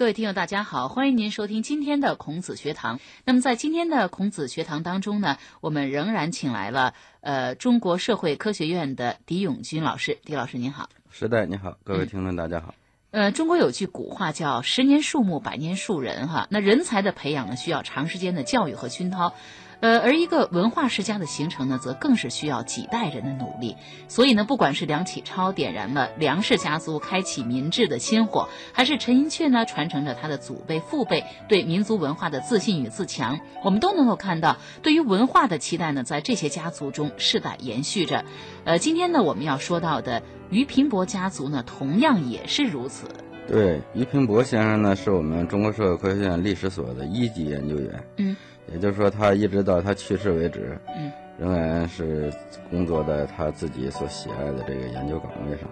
各位听友，大家好，欢迎您收听今天的孔子学堂。那么在今天的孔子学堂当中呢，我们仍然请来了呃中国社会科学院的狄永军老师。狄老师您好，时代你好，各位听众大家好。呃，中国有句古话叫“十年树木，百年树人”哈。那人才的培养呢，需要长时间的教育和熏陶。呃，而一个文化世家的形成呢，则更是需要几代人的努力。所以呢，不管是梁启超点燃了梁氏家族开启民智的心火，还是陈寅恪呢传承着他的祖辈父辈对民族文化的自信与自强，我们都能够看到，对于文化的期待呢，在这些家族中世代延续着。呃，今天呢，我们要说到的俞平伯家族呢，同样也是如此。对，俞平伯先生呢，是我们中国社会科学院历史所的一级研究员。嗯。也就是说，他一直到他去世为止，嗯，仍然是工作在他自己所喜爱的这个研究岗位上，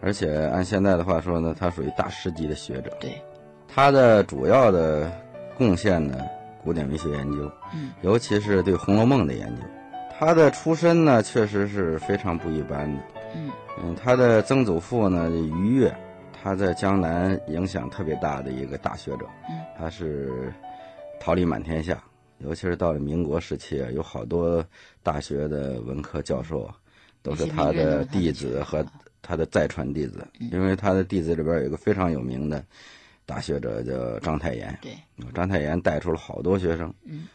而且按现在的话说呢，他属于大师级的学者。对，他的主要的贡献呢，古典文学研究，嗯，尤其是对《红楼梦》的研究。他的出身呢，确实是非常不一般的。嗯嗯，他的曾祖父呢，俞越，他在江南影响特别大的一个大学者。嗯，他是桃李满天下。尤其是到了民国时期啊，有好多大学的文科教授，都是他的弟子和他的再传弟子。因为他的弟子里边有一个非常有名的大学者叫章太炎。对，章太炎带出了好多学生，嗯，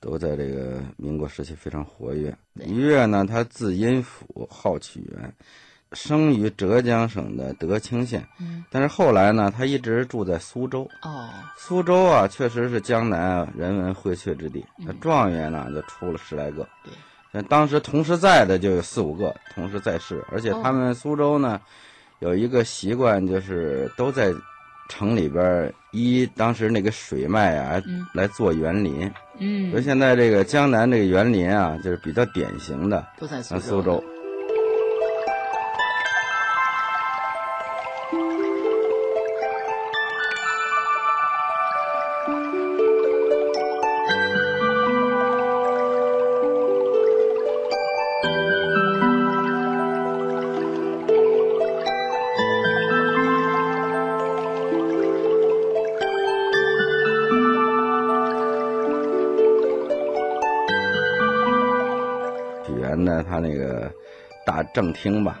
都在这个民国时期非常活跃。于越呢，他字音甫，号曲元。生于浙江省的德清县，嗯，但是后来呢，他一直住在苏州。哦，苏州啊，确实是江南人文荟萃之地。那状元呢，就出了十来个。对，那当时同时在的就有四五个，同时在世。而且他们苏州呢，有一个习惯，就是都在城里边依当时那个水脉啊来做园林。嗯，所以现在这个江南这个园林啊，就是比较典型的，都在苏州。他那个大正厅吧，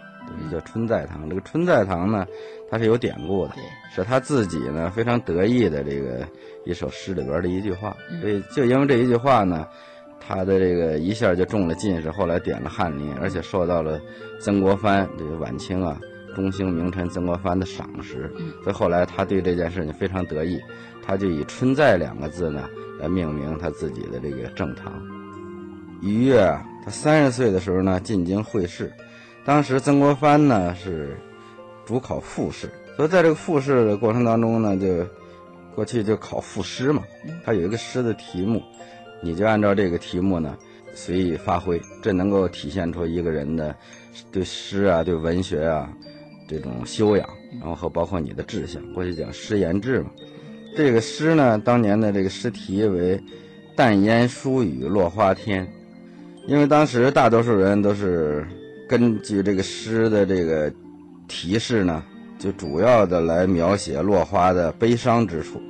叫春在堂。这个春在堂呢，它是有典故的，是他自己呢非常得意的这个一首诗里边的一句话。所以就因为这一句话呢，他的这个一下就中了进士，后来点了翰林，而且受到了曾国藩这个晚清啊中兴名臣曾国藩的赏识。所以后来他对这件事情非常得意，他就以“春在”两个字呢来命名他自己的这个正堂。于越啊。他三十岁的时候呢，进京会试，当时曾国藩呢是主考复试，所以在这个复试的过程当中呢，就过去就考赋诗嘛，他有一个诗的题目，你就按照这个题目呢随意发挥，这能够体现出一个人的对诗啊、对文学啊这种修养，然后和包括你的志向。过去讲诗言志嘛，这个诗呢，当年的这个诗题为“淡烟疏雨落花天”。因为当时大多数人都是根据这个诗的这个提示呢，就主要的来描写落花的悲伤之处，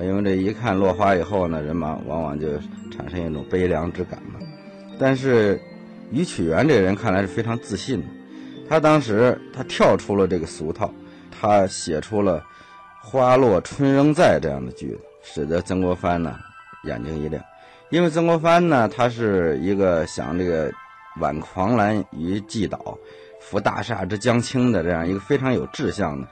因为这一看落花以后呢，人嘛往往就产生一种悲凉之感嘛。但是于曲元这人看来是非常自信的，他当时他跳出了这个俗套，他写出了“花落春仍在”这样的句子，使得曾国藩呢眼睛一亮。因为曾国藩呢，他是一个想这个挽狂澜于既倒，扶大厦之将倾的这样一个非常有志向的。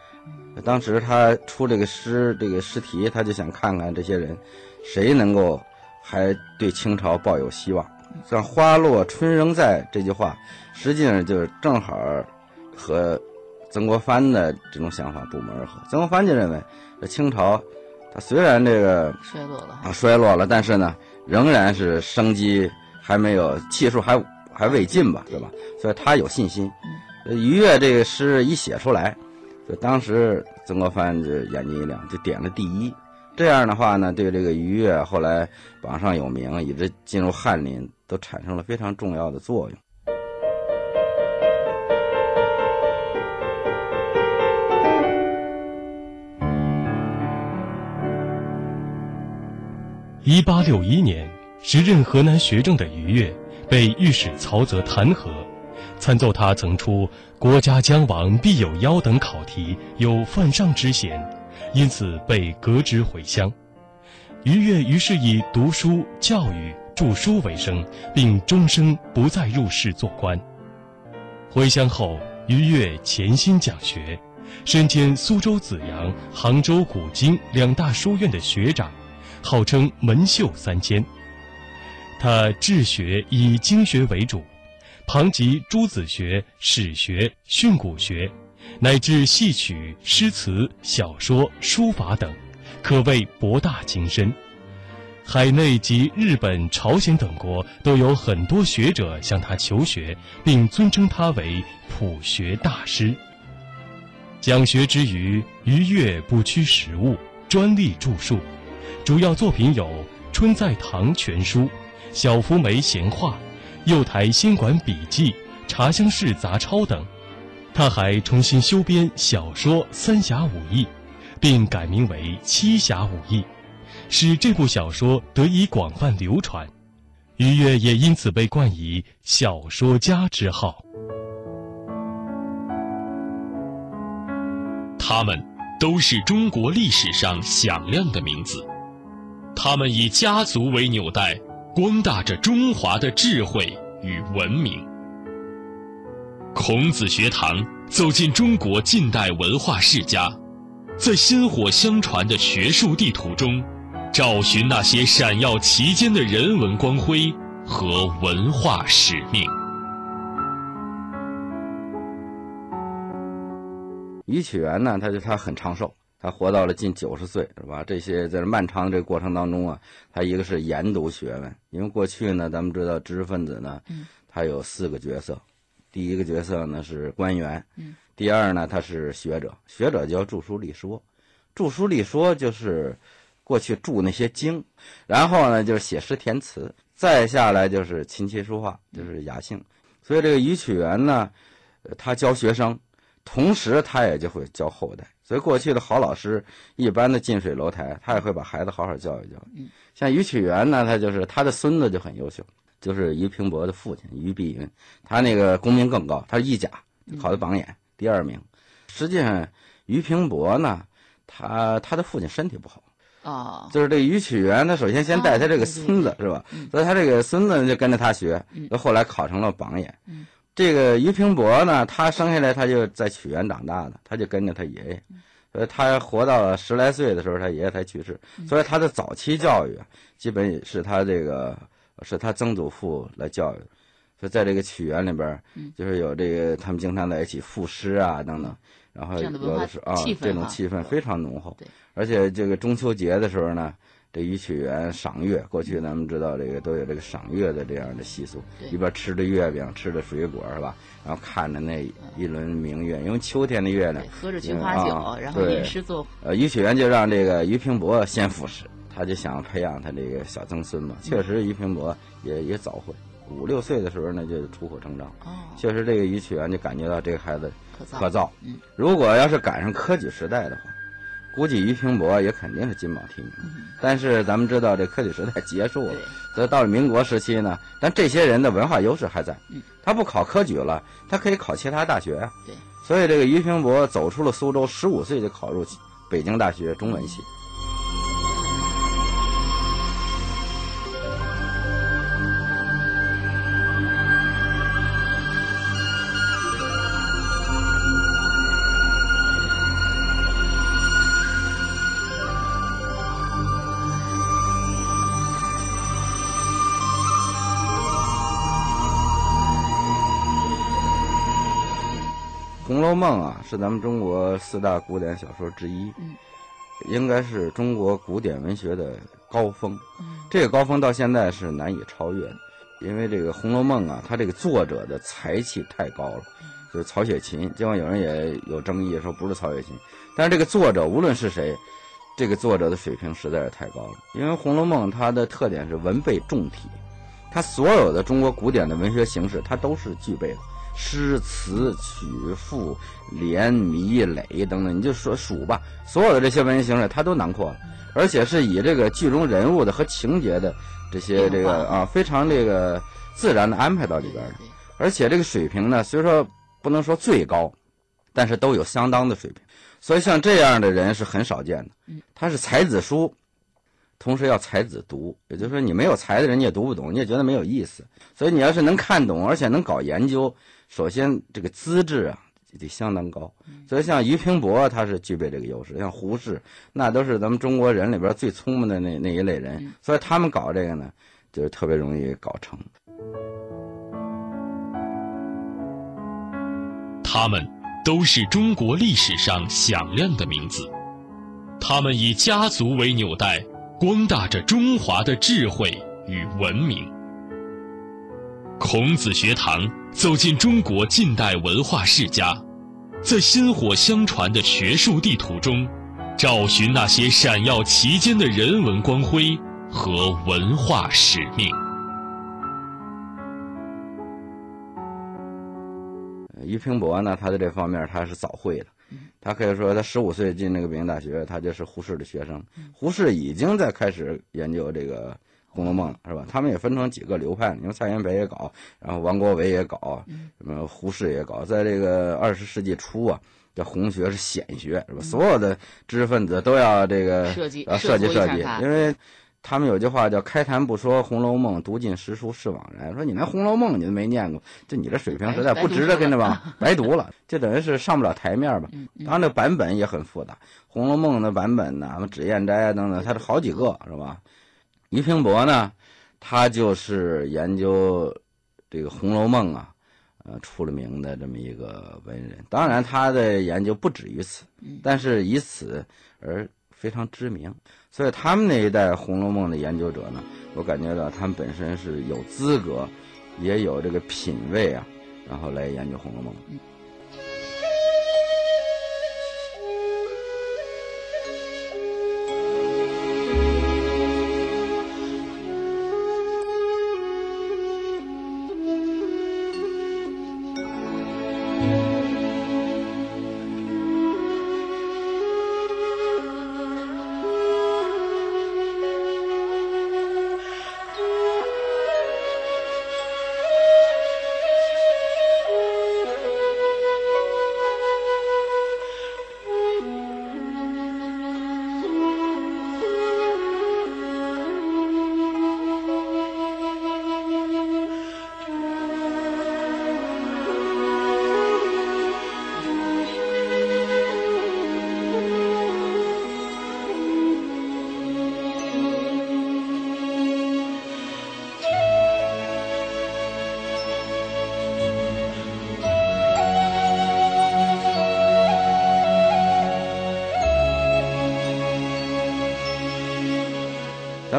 当时他出这个诗，这个诗题，他就想看看这些人，谁能够还对清朝抱有希望。像“花落春仍在”这句话，实际上就是正好和曾国藩的这种想法不谋而合。曾国藩就认为，这清朝，他虽然这个衰落了啊，衰落了，但是呢。仍然是生机还没有，气数还还未尽吧，对吧？所以他有信心。于越这个诗一写出来，就当时曾国藩就眼睛一亮，就点了第一。这样的话呢，对这个于越后来榜上有名，以致进入翰林，都产生了非常重要的作用。一八六一年，时任河南学政的于越被御史曹泽弹劾，参奏他曾出“国家将亡必有妖”等考题，有犯上之嫌，因此被革职回乡。于越于是以读书、教育、著书为生，并终生不再入仕做官。回乡后，于越潜心讲学，身兼苏州紫阳、杭州古今两大书院的学长，号称门秀三千。他治学以经学为主，旁及诸子学、史学、训诂学，乃至戏曲、诗词、小说、书法等。可谓博大精深，海内及日本、朝鲜等国都有很多学者向他求学，并尊称他为普学大师。讲学之余，于越不屈时务，专利著述，主要作品有《春在堂全书》《小福梅闲话》《右台仙馆笔记》《茶香室杂抄》等。他还重新修编小说《三侠五义》。并改名为《七侠五义》，使这部小说得以广泛流传。于越也因此被冠以“小说家”之号。他们都是中国历史上响亮的名字，他们以家族为纽带，光大着中华的智慧与文明。孔子学堂走进中国近代文化世家。在薪火相传的学术地图中，找寻那些闪耀其间的人文光辉和文化使命。于启元呢，他就他很长寿，他活到了近九十岁，是吧？这些在漫长这个过程当中啊，他一个是研读学问，因为过去呢，咱们知道知识分子呢，他有四个角色，第一个角色呢是官员。第二呢，他是学者，学者就要著书立说，著书立说就是过去著那些经，然后呢就是写诗填词，再下来就是琴棋书画，就是雅兴。所以这个于曲元呢，他教学生，同时他也就会教后代。所以过去的好老师，一般的近水楼台，他也会把孩子好好教育教育。像于启元呢，他就是他的孙子就很优秀，就是于平伯的父亲于碧云，他那个功名更高，他是一甲，考的榜眼。第二名，实际上于平伯呢，他他的父亲身体不好，哦，就是这于启元，他首先先带他这个孙子是吧？所以他这个孙子就跟着他学，那后来考成了榜眼。这个于平伯呢，他生下来他就在曲园长大的，他就跟着他爷爷，所以他活到了十来岁的时候，他爷爷才去世，所以他的早期教育基本是他这个是他曾祖父来教育。所以在这个曲园里边，就是有这个他们经常在一起赋诗啊等等，然后有的是啊，这种气氛非常浓厚。而且这个中秋节的时候呢，这于曲园赏月，过去咱们知道这个都有这个赏月的这样的习俗，一边吃着月饼，吃着水果是吧？然后看着那一轮明月，因为秋天的月亮，喝着菊花酒，然后吟诗作。呃，于曲园就让这个于平伯先赋诗，他就想培养他这个小曾孙嘛。确实，于平伯也也早慧。五六岁的时候呢，就出口成章。哦，确实，这个于启元就感觉到这个孩子可造。嗯，如果要是赶上科举时代的话，估计俞平伯也肯定是金榜题名。嗯，但是咱们知道这科举时代结束了，所以到了民国时期呢，但这些人的文化优势还在。嗯，他不考科举了，他可以考其他大学啊。对，所以这个俞平伯走出了苏州，十五岁就考入北京大学中文系。《红楼梦》啊，是咱们中国四大古典小说之一，应该是中国古典文学的高峰。这个高峰到现在是难以超越的，因为这个《红楼梦》啊，它这个作者的才气太高了，就是曹雪芹。尽管有人也有争议说不是曹雪芹，但是这个作者无论是谁，这个作者的水平实在是太高了。因为《红楼梦》它的特点是文备重体，它所有的中国古典的文学形式，它都是具备的。诗词曲赋连谜垒等等，你就说数吧，所有的这些文学形式它都囊括了，而且是以这个剧中人物的和情节的这些这个啊非常这个自然的安排到里边的。而且这个水平呢，虽说不能说最高，但是都有相当的水平。所以像这样的人是很少见的。他是才子书。同时要才子读，也就是说你没有才的人你也读不懂，你也觉得没有意思。所以你要是能看懂，而且能搞研究，首先这个资质啊得相当高。所以像俞平伯他是具备这个优势，像胡适那都是咱们中国人里边最聪明的那那一类人。所以他们搞这个呢，就是特别容易搞成。他们都是中国历史上响亮的名字，他们以家族为纽带。光大着中华的智慧与文明。孔子学堂走进中国近代文化世家，在薪火相传的学术地图中，找寻那些闪耀其间的人文光辉和文化使命。俞平伯呢，他在这方面他是早会的。他可以说，他十五岁进那个北京大学，他就是胡适的学生。胡适已经在开始研究这个《红楼梦》了，是吧？他们也分成几个流派，因为蔡元培也搞，然后王国维也搞，什么胡适也搞。在这个二十世纪初啊，这红学是显学，是吧？所有的知识分子都要这个设计设计设计，因为。他们有句话叫“开坛不说《红楼梦》，读尽诗书是枉然”。说你连《红楼梦》你都没念过，就你这水平实在不值得跟着吧，白读了，就等于是上不了台面吧。当然，这版本也很复杂，《红楼梦》的版本呢，什么脂砚斋啊等等，它是好几个，是吧？俞平伯呢，他就是研究这个《红楼梦》啊，呃，出了名的这么一个文人。当然，他的研究不止于此，但是以此而。非常知名，所以他们那一代《红楼梦》的研究者呢，我感觉到他们本身是有资格，也有这个品位啊，然后来研究《红楼梦》。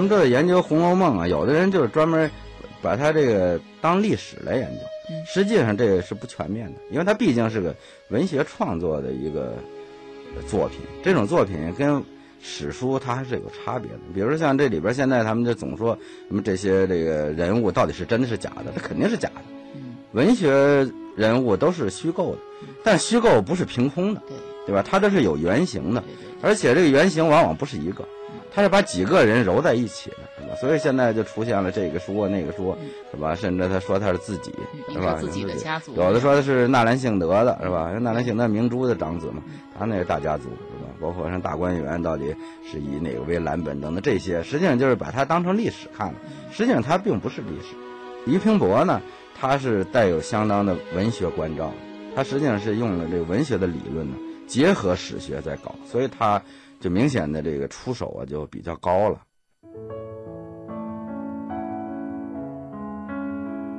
咱们这个研究《红楼梦》啊，有的人就是专门把它这个当历史来研究，实际上这个是不全面的，因为它毕竟是个文学创作的一个作品，这种作品跟史书它还是有差别的。比如说像这里边现在他们就总说什么这些这个人物到底是真的是假的，它肯定是假的。文学人物都是虚构的，但虚构不是凭空的，对吧？它这是有原型的，而且这个原型往往不是一个。他是把几个人揉在一起的，是吧？所以现在就出现了这个说那个说，是吧？甚至他说他是自己，是吧？自己的家族，有的说的是纳兰性德的，是吧？纳兰性德明珠的长子嘛，他那个大家族，是吧？包括像大观园到底是以哪个为蓝本等等这些，实际上就是把它当成历史看了。实际上它并不是历史。俞平伯呢，他是带有相当的文学关照，他实际上是用了这个文学的理论呢，结合史学在搞，所以他。就明显的这个出手啊，就比较高了。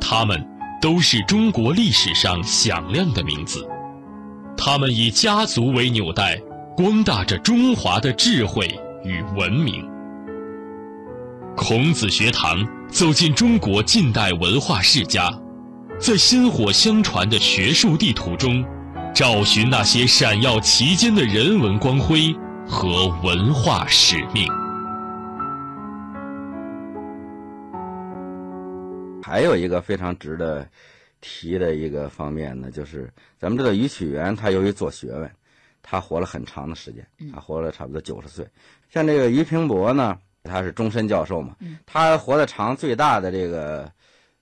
他们都是中国历史上响亮的名字，他们以家族为纽带，光大着中华的智慧与文明。孔子学堂走进中国近代文化世家，在薪火相传的学术地图中，找寻那些闪耀其间的人文光辉。和文化使命。还有一个非常值得提的一个方面呢，就是咱们知道于启元，他由于做学问，他活了很长的时间，他活了差不多九十岁。像这个于平伯呢，他是终身教授嘛，他活得长最大的这个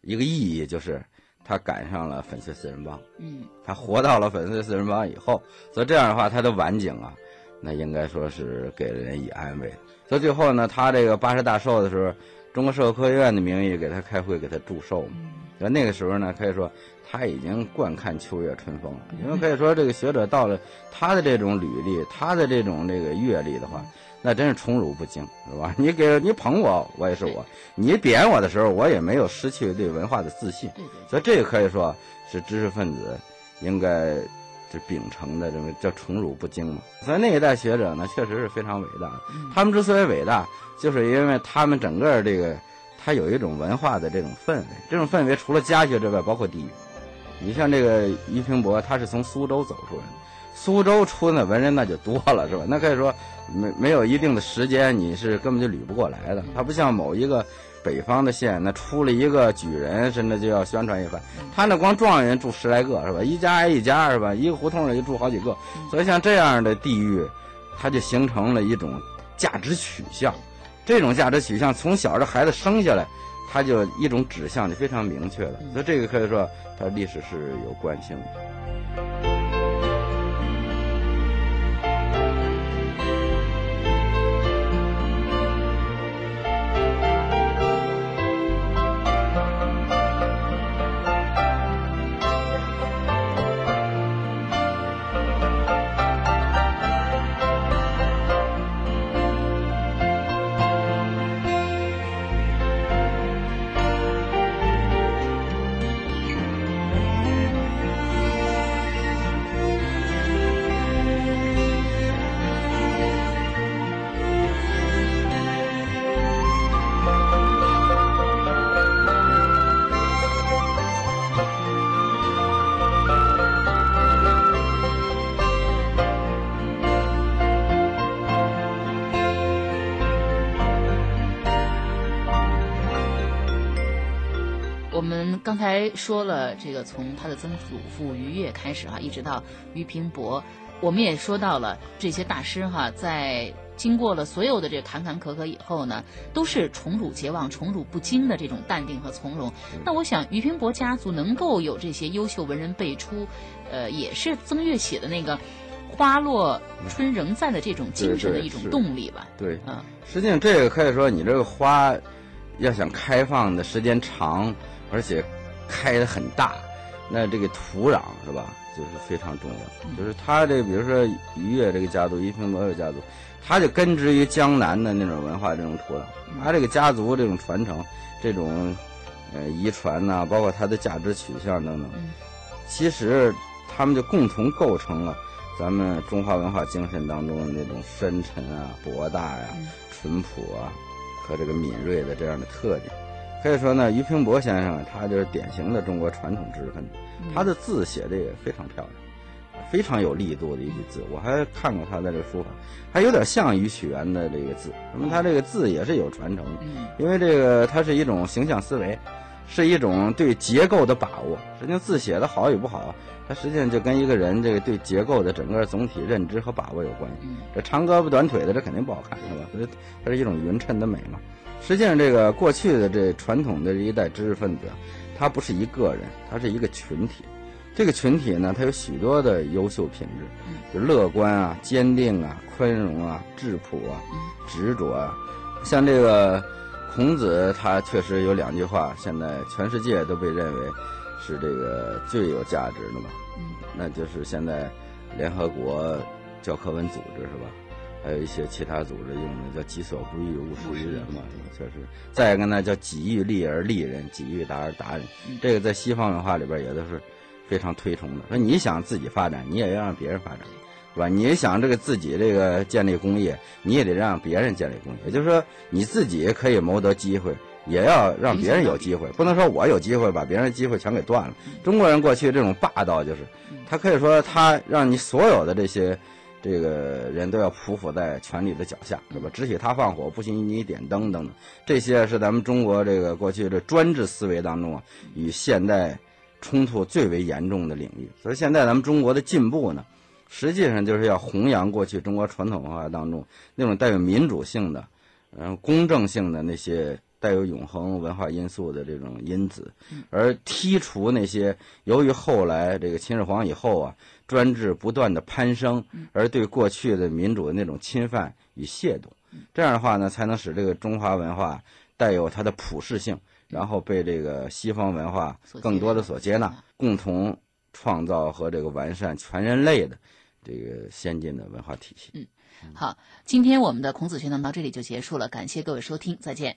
一个意义就是他赶上了粉碎四人帮。嗯，他活到了粉碎四人帮以后，所以这样的话，他的晚景啊，那应该说是给人以安慰。所以最后呢，他这个八十大寿的时候，中国社会科学院的名义给他开会，给他祝寿嘛。那那个时候呢，可以说他已经惯看秋月春风了，因为可以说这个学者到了他的这种履历，他的这种这个阅历的话，那真是宠辱不惊，是吧？你给你捧我，我也是我；你贬我的时候，我也没有失去对文化的自信。所以这个可以说是知识分子应该就秉承的这么叫宠辱不惊嘛。所以那一代学者呢，确实是非常伟大。他们之所以伟大，就是因为他们整个这个。他有一种文化的这种氛围，这种氛围除了家学之外，包括地域。你像这个俞平伯，他是从苏州走出来的，苏州出的文人那就多了，是吧？那可以说没没有一定的时间，你是根本就捋不过来的。他不像某一个北方的县，那出了一个举人，甚至就要宣传一番。他那光状元住十来个，是吧？一家挨一家，是吧？一个胡同里就住好几个。所以像这样的地域，它就形成了一种价值取向。这种价值取向从小这孩子生下来，他就一种指向就非常明确的，所以这个可以说，它历史是有惯性的。刚才说了这个，从他的曾祖父于越开始哈，一直到俞平伯，我们也说到了这些大师哈，在经过了所有的这坎坎坷坷以后呢，都是宠辱皆忘、宠辱不惊的这种淡定和从容。那我想，俞平伯家族能够有这些优秀文人辈出，呃，也是曾越写的那个“花落春仍在”的这种精神的一种动力吧？对，嗯，实际上这个可以说，你这个花要想开放的时间长。而且开的很大，那这个土壤是吧，就是非常重要。就是他这，比如说于越这个家族，于平伯这个家族，他就根植于江南的那种文化这种土壤。他这个家族这种传承，这种呃遗传呐，包括他的价值取向等等，其实他们就共同构成了咱们中华文化精神当中的那种深沉啊、博大呀、淳朴啊和这个敏锐的这样的特点。可以说呢，俞平伯先生他就是典型的中国传统知识分子，他的字写的也非常漂亮，非常有力度的一笔字。我还看过他的这个书法，还有点像于启元的这个字。那么他这个字也是有传承的，因为这个它是一种形象思维，是一种对结构的把握。实际上字写的好与不好，它实际上就跟一个人这个对结构的整个总体认知和把握有关系。这长胳膊短腿的，这肯定不好看，是吧？所以它是一种匀称的美嘛。实际上，这个过去的这传统的这一代知识分子，他不是一个人，他是一个群体。这个群体呢，他有许多的优秀品质，就乐观啊、坚定啊、宽容啊、质朴啊、执着啊。像这个孔子，他确实有两句话，现在全世界都被认为是这个最有价值的嘛。嗯那就是现在联合国教科文组织是吧？还有一些其他组织用的叫“己所不欲，勿施于人”嘛，确实。再一个呢，叫“己欲立而立人，己欲达而达人”。这个在西方文化里边也都是非常推崇的。说你想自己发展，你也要让别人发展，是吧？你想这个自己这个建立工业，你也得让别人建立工业。也就是说，你自己可以谋得机会，也要让别人有机会。不能说我有机会把别人的机会全给断了。中国人过去这种霸道，就是他可以说他让你所有的这些。这个人都要匍匐在权力的脚下，是吧？只许他放火，不许你点灯，等等。这些是咱们中国这个过去的专制思维当中啊，与现代冲突最为严重的领域。所以现在咱们中国的进步呢，实际上就是要弘扬过去中国传统文化当中那种带有民主性的、嗯公正性的那些带有永恒文化因素的这种因子，而剔除那些由于后来这个秦始皇以后啊，专制不断的攀升，而对过去的民主的那种侵犯与亵渎。这样的话呢，才能使这个中华文化带有它的普适性，然后被这个西方文化更多的所接纳，共同创造和这个完善全人类的这个先进的文化体系。嗯，好，今天我们的孔子学堂到这里就结束了，感谢各位收听，再见。